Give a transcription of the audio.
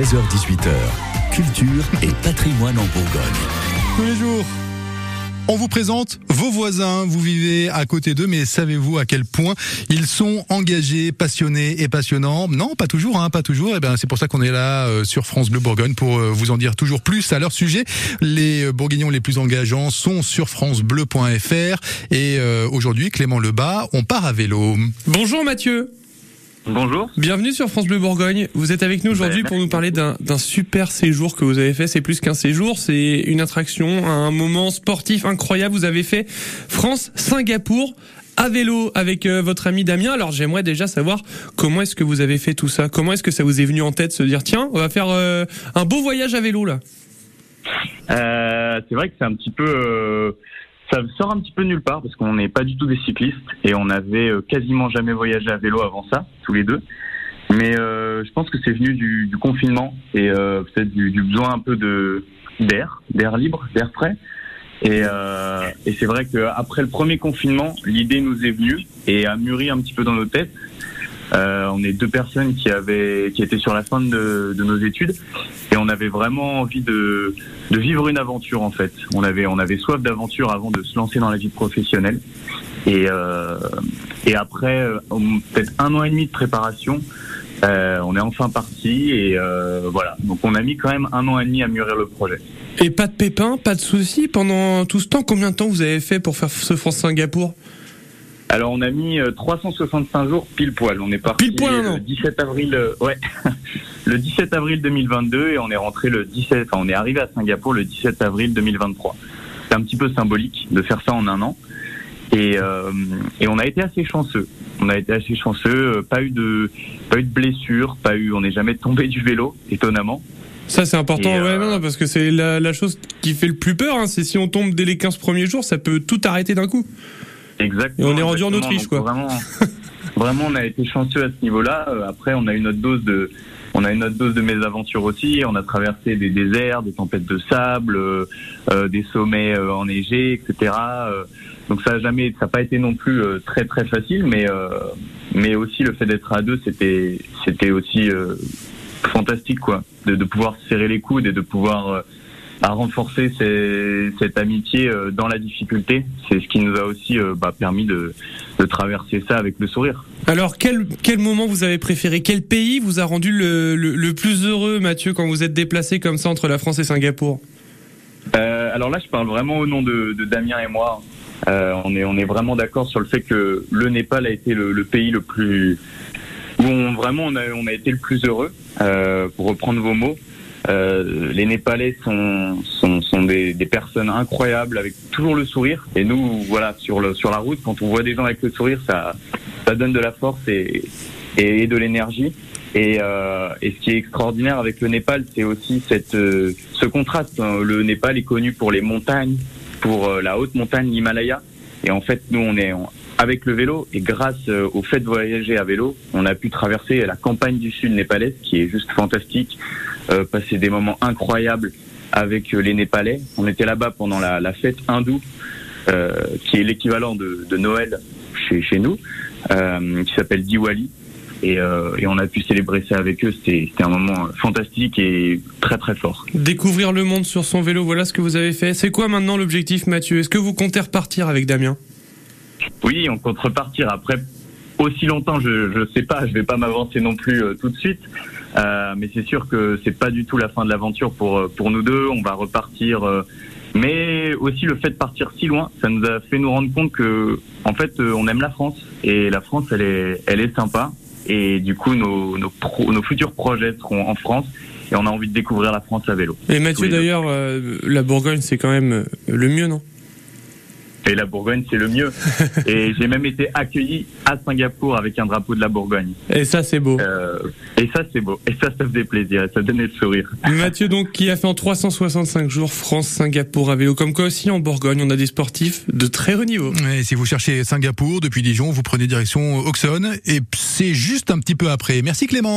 16h18h, culture et patrimoine en Bourgogne. Tous les jours, on vous présente vos voisins. Vous vivez à côté d'eux, mais savez-vous à quel point ils sont engagés, passionnés et passionnants? Non, pas toujours, hein, pas toujours. Et eh ben, c'est pour ça qu'on est là euh, sur France Bleu Bourgogne pour euh, vous en dire toujours plus à leur sujet. Les euh, Bourguignons les plus engageants sont sur francebleu.fr et aujourd'hui, Clément Lebas, on part à vélo. Bonjour Mathieu. Bonjour. Bienvenue sur France Bleu Bourgogne. Vous êtes avec nous aujourd'hui pour nous parler d'un super séjour que vous avez fait. C'est plus qu'un séjour, c'est une attraction, un moment sportif incroyable. Vous avez fait France-Singapour à vélo avec euh, votre ami Damien. Alors j'aimerais déjà savoir comment est-ce que vous avez fait tout ça? Comment est-ce que ça vous est venu en tête de se dire tiens, on va faire euh, un beau voyage à vélo là? Euh, C'est vrai que c'est un petit peu ça sort un petit peu nulle part parce qu'on n'est pas du tout des cyclistes et on avait euh, quasiment jamais voyagé à vélo avant ça, tous les deux. Mais euh, je pense que c'est venu du, confinement et euh, peut-être du, besoin un peu de d'air, d'air libre, d'air frais. Et, et c'est vrai qu'après le premier confinement, l'idée nous est venue et a mûri un petit peu dans nos têtes. Euh, on est deux personnes qui avaient, qui étaient sur la fin de, de nos études, et on avait vraiment envie de, de vivre une aventure en fait. On avait, on avait soif d'aventure avant de se lancer dans la vie professionnelle. Et, euh, et après euh, peut-être un an et demi de préparation, euh, on est enfin parti et euh, voilà. Donc on a mis quand même un an et demi à mûrir le projet. Et pas de pépins, pas de soucis pendant tout ce temps? Combien de temps vous avez fait pour faire ce France Singapour? Alors on a mis 365 euh, jours pile poil. On est parti le 17 avril, euh, ouais, le 17 avril 2022 et on est rentré le 17, enfin on est arrivé à Singapour le 17 avril 2023. C'est un petit peu symbolique de faire ça en un an. Et, euh, et on a été assez chanceux. On a été assez chanceux. Pas eu de, pas eu de blessures, pas eu. On n'est jamais tombé du vélo, étonnamment. Ça c'est important, ouais, non, parce que c'est la, la, chose qui fait le plus peur. Hein, c'est si on tombe dès les 15 premiers jours, ça peut tout arrêter d'un coup. Exactement. Et on est rendu en Autriche, quoi. Vraiment, vraiment, on a été chanceux à ce niveau-là. Euh, après, on a eu notre dose de, on a une autre dose de mésaventures aussi. On a traversé des déserts, des tempêtes de sable, euh, euh des sommets euh, enneigés, etc. donc ça a jamais, ça n'a pas été non plus très très facile, mais mais aussi le fait d'être à deux, c'était c'était aussi fantastique quoi, de, de pouvoir serrer les coudes et de pouvoir à renforcer cette amitié euh, dans la difficulté. C'est ce qui nous a aussi euh, bah, permis de, de, traverser ça avec le sourire. Alors, quel, quel moment vous avez préféré? Quel pays vous a rendu le, le, le, plus heureux, Mathieu, quand vous êtes déplacé comme ça entre la France et Singapour? Euh, Alors là, je parle vraiment au nom de, de Damien et moi. Euh, on, est, on est vraiment d'accord sur le fait que le Népal a été le, le pays le plus où on, vraiment on a, on a été le plus heureux, euh, pour reprendre vos mots. Euh, les Népalais sont, sont, sont des, des, personnes incroyables avec toujours le sourire. Et nous, voilà, sur, le, sur la route, quand on voit des gens avec le sourire, ça, ça donne de la force et, et, de l'énergie. Et, euh, et, ce qui est extraordinaire avec le Népal, c'est aussi cette, euh, ce contraste. Le Népal est connu pour les montagnes, pour euh, la haute montagne, l'Himalaya. Et en fait, nous, on est avec le vélo et grâce euh, au fait de voyager à vélo, on a pu traverser la campagne du sud népalaise, qui est juste fantastique. Euh, passer des moments incroyables avec euh, les Népalais. On était là-bas pendant la, la, fête hindoue, euh, qui est l'équivalent de, de, Noël chez, chez nous, euh, qui s'appelle Diwali. Et, euh, et, on a pu célébrer ça avec eux. C'était un moment fantastique et très très fort. Découvrir le monde sur son vélo, voilà ce que vous avez fait. C'est quoi maintenant l'objectif, Mathieu? Est-ce que vous comptez repartir avec Damien? Oui, on compte repartir. Après, aussi longtemps, je ne sais pas, je vais pas m'avancer non plus tout de suite. Euh, mais c'est sûr que c'est pas du tout la fin de l'aventure pour euh, pour nous deux. On va repartir. Euh, mais aussi le fait de partir si loin, ça nous a fait nous rendre compte que en fait on aime la France et la France elle est elle est sympa et du coup nos nos, nos futurs projets seront en France et on a envie de découvrir la France à vélo. Et Mathieu d'ailleurs la Bourgogne c'est quand même le mieux non? Et la Bourgogne, c'est le mieux. et j'ai même été accueilli à Singapour avec un drapeau de la Bourgogne. Et ça, c'est beau. Euh, et ça, c'est beau. Et ça, ça faisait plaisir. Et ça donnait le sourire. Mathieu, donc, qui a fait en 365 jours France-Singapour à vélo. Comme quoi aussi, en Bourgogne, on a des sportifs de très haut niveau. Et si vous cherchez Singapour depuis Dijon, vous prenez direction Auxonne. Et c'est juste un petit peu après. Merci Clément.